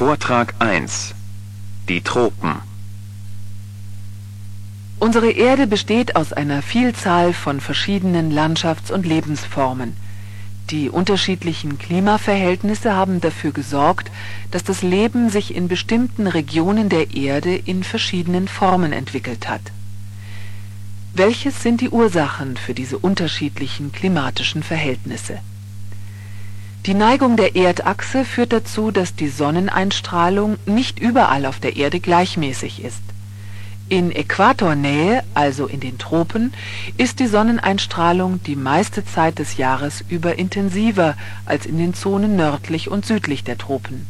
Vortrag 1 Die Tropen Unsere Erde besteht aus einer Vielzahl von verschiedenen Landschafts- und Lebensformen. Die unterschiedlichen Klimaverhältnisse haben dafür gesorgt, dass das Leben sich in bestimmten Regionen der Erde in verschiedenen Formen entwickelt hat. Welches sind die Ursachen für diese unterschiedlichen klimatischen Verhältnisse? Die Neigung der Erdachse führt dazu, dass die Sonneneinstrahlung nicht überall auf der Erde gleichmäßig ist. In Äquatornähe, also in den Tropen, ist die Sonneneinstrahlung die meiste Zeit des Jahres über intensiver als in den Zonen nördlich und südlich der Tropen.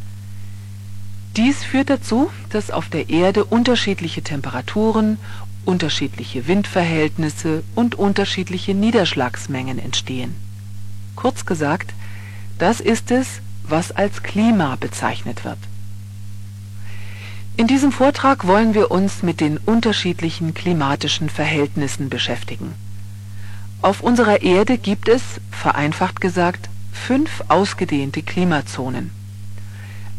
Dies führt dazu, dass auf der Erde unterschiedliche Temperaturen, unterschiedliche Windverhältnisse und unterschiedliche Niederschlagsmengen entstehen. Kurz gesagt, das ist es, was als Klima bezeichnet wird. In diesem Vortrag wollen wir uns mit den unterschiedlichen klimatischen Verhältnissen beschäftigen. Auf unserer Erde gibt es, vereinfacht gesagt, fünf ausgedehnte Klimazonen.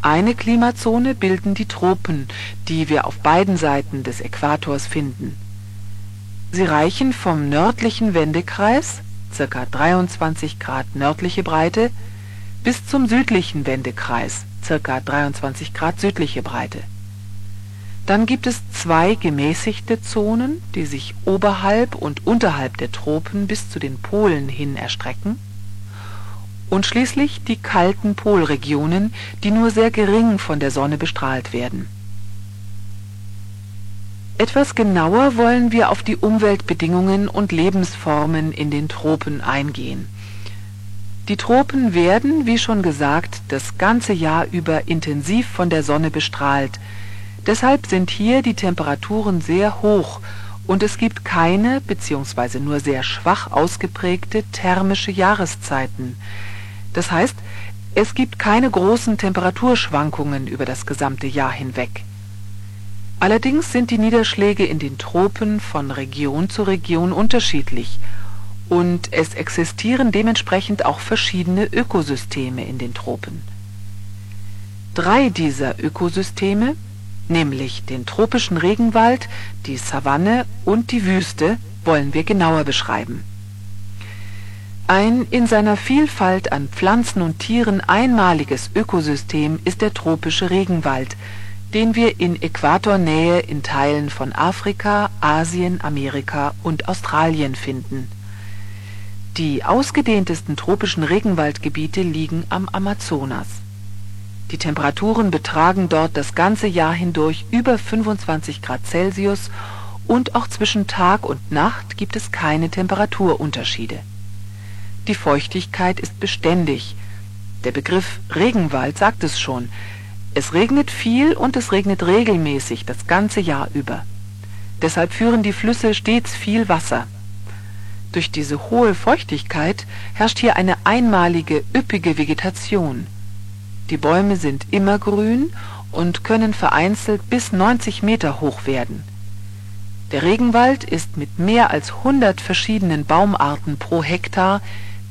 Eine Klimazone bilden die Tropen, die wir auf beiden Seiten des Äquators finden. Sie reichen vom nördlichen Wendekreis, ca. 23 Grad nördliche Breite, bis zum südlichen Wendekreis (ca. 23 Grad südliche Breite). Dann gibt es zwei gemäßigte Zonen, die sich oberhalb und unterhalb der Tropen bis zu den Polen hin erstrecken, und schließlich die kalten Polregionen, die nur sehr gering von der Sonne bestrahlt werden. Etwas genauer wollen wir auf die Umweltbedingungen und Lebensformen in den Tropen eingehen die Tropen werden, wie schon gesagt, das ganze Jahr über intensiv von der Sonne bestrahlt. Deshalb sind hier die Temperaturen sehr hoch und es gibt keine bzw. nur sehr schwach ausgeprägte thermische Jahreszeiten. Das heißt, es gibt keine großen Temperaturschwankungen über das gesamte Jahr hinweg. Allerdings sind die Niederschläge in den Tropen von Region zu Region unterschiedlich und es existieren dementsprechend auch verschiedene Ökosysteme in den Tropen. Drei dieser Ökosysteme, nämlich den tropischen Regenwald, die Savanne und die Wüste, wollen wir genauer beschreiben. Ein in seiner Vielfalt an Pflanzen und Tieren einmaliges Ökosystem ist der tropische Regenwald, den wir in Äquatornähe in Teilen von Afrika, Asien, Amerika und Australien finden die ausgedehntesten tropischen Regenwaldgebiete liegen am Amazonas. Die Temperaturen betragen dort das ganze Jahr hindurch über 25 Grad Celsius und auch zwischen Tag und Nacht gibt es keine Temperaturunterschiede. Die Feuchtigkeit ist beständig. Der Begriff Regenwald sagt es schon. Es regnet viel und es regnet regelmäßig das ganze Jahr über. Deshalb führen die Flüsse stets viel Wasser. Durch diese hohe Feuchtigkeit herrscht hier eine einmalige, üppige Vegetation. Die Bäume sind immergrün und können vereinzelt bis 90 Meter hoch werden. Der Regenwald ist mit mehr als 100 verschiedenen Baumarten pro Hektar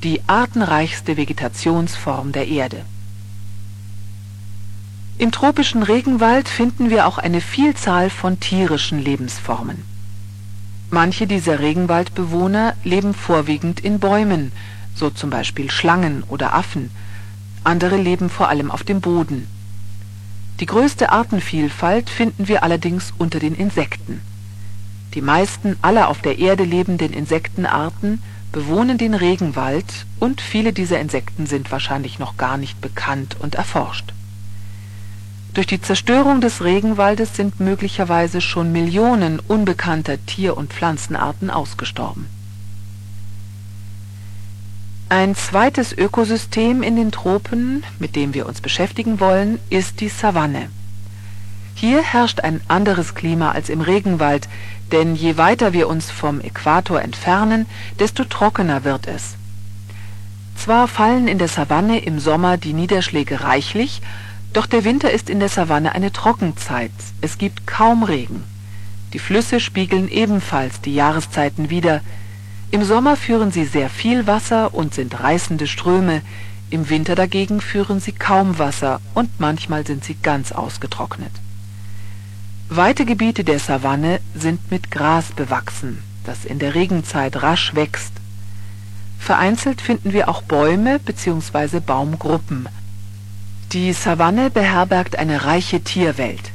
die artenreichste Vegetationsform der Erde. Im tropischen Regenwald finden wir auch eine Vielzahl von tierischen Lebensformen Manche dieser Regenwaldbewohner leben vorwiegend in Bäumen, so zum Beispiel Schlangen oder Affen, andere leben vor allem auf dem Boden. Die größte Artenvielfalt finden wir allerdings unter den Insekten. Die meisten aller auf der Erde lebenden Insektenarten bewohnen den Regenwald und viele dieser Insekten sind wahrscheinlich noch gar nicht bekannt und erforscht durch die Zerstörung des Regenwaldes sind möglicherweise schon Millionen unbekannter Tier und Pflanzenarten ausgestorben. Ein zweites Ökosystem in den Tropen, mit dem wir uns beschäftigen wollen, ist die Savanne. Hier herrscht ein anderes Klima als im Regenwald, denn je weiter wir uns vom Äquator entfernen, desto trockener wird es. Zwar fallen in der Savanne im Sommer die Niederschläge reichlich, doch der Winter ist in der Savanne eine Trockenzeit, es gibt kaum Regen. Die Flüsse spiegeln ebenfalls die Jahreszeiten wider. Im Sommer führen sie sehr viel Wasser und sind reißende Ströme, Im Winter dagegen führen sie kaum Wasser und manchmal sind sie ganz ausgetrocknet. Weite Gebiete der Savanne sind mit Gras bewachsen, das in der Regenzeit rasch wächst. Vereinzelt finden wir auch Bäume bzw. Baumgruppen. Die Savanne beherbergt eine reiche Tierwelt.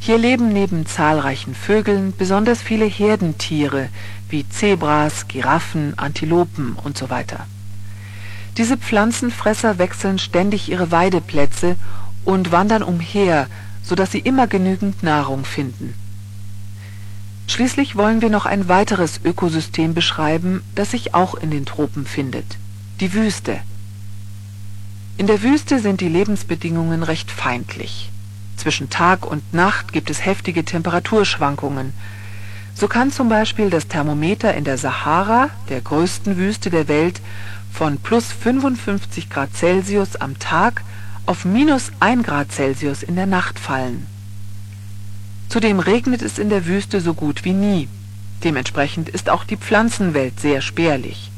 Hier leben neben zahlreichen Vögeln besonders viele Herdentiere wie Zebras, Giraffen, Antilopen usw. Diese Pflanzenfresser wechseln ständig ihre Weideplätze und wandern umher, so dass sie immer genügend Nahrung finden. Schließlich wollen wir noch ein weiteres Ökosystem beschreiben, das sich auch in den Tropen findet, die Wüste. In der Wüste sind die Lebensbedingungen recht feindlich. Zwischen Tag und Nacht gibt es heftige Temperaturschwankungen. So kann zum Beispiel das Thermometer in der Sahara, der größten Wüste der Welt, von plus 55 Grad Celsius am Tag auf minus 1 Grad Celsius in der Nacht fallen. Zudem regnet es in der Wüste so gut wie nie. Dementsprechend ist auch die Pflanzenwelt sehr spärlich.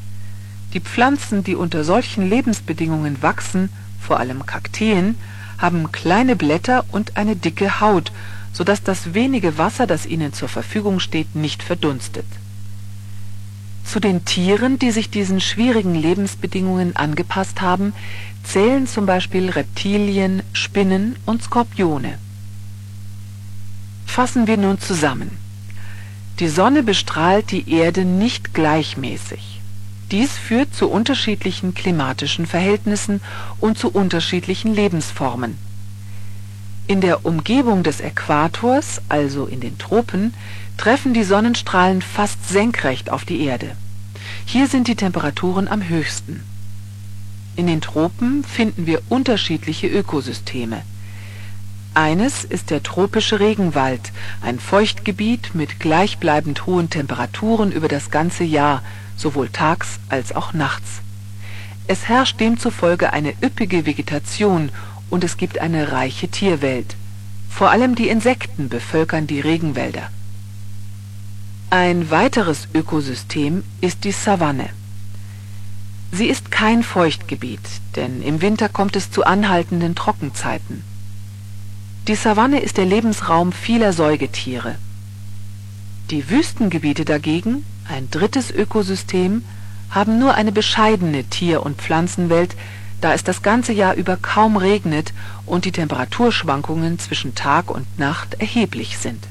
Die Pflanzen, die unter solchen Lebensbedingungen wachsen, vor allem Kakteen, haben kleine Blätter und eine dicke Haut, so dass das wenige Wasser, das ihnen zur Verfügung steht, nicht verdunstet. Zu den Tieren, die sich diesen schwierigen Lebensbedingungen angepasst haben, zählen zum Beispiel Reptilien, Spinnen und Skorpione. Fassen wir nun zusammen. Die Sonne bestrahlt die Erde nicht gleichmäßig. Dies führt zu unterschiedlichen klimatischen Verhältnissen und zu unterschiedlichen Lebensformen. In der Umgebung des Äquators, also in den Tropen, treffen die Sonnenstrahlen fast senkrecht auf die Erde. Hier sind die Temperaturen am höchsten. In den Tropen finden wir unterschiedliche Ökosysteme. Eines ist der tropische Regenwald, ein Feuchtgebiet mit gleichbleibend hohen Temperaturen über das ganze Jahr, sowohl tags als auch nachts. Es herrscht demzufolge eine üppige Vegetation und es gibt eine reiche Tierwelt. Vor allem die Insekten bevölkern die Regenwälder. Ein weiteres Ökosystem ist die Savanne. Sie ist kein Feuchtgebiet, denn im Winter kommt es zu anhaltenden Trockenzeiten. Die Savanne ist der Lebensraum vieler Säugetiere. Die Wüstengebiete dagegen, ein drittes Ökosystem, haben nur eine bescheidene Tier- und Pflanzenwelt, da es das ganze Jahr über kaum regnet und die Temperaturschwankungen zwischen Tag und Nacht erheblich sind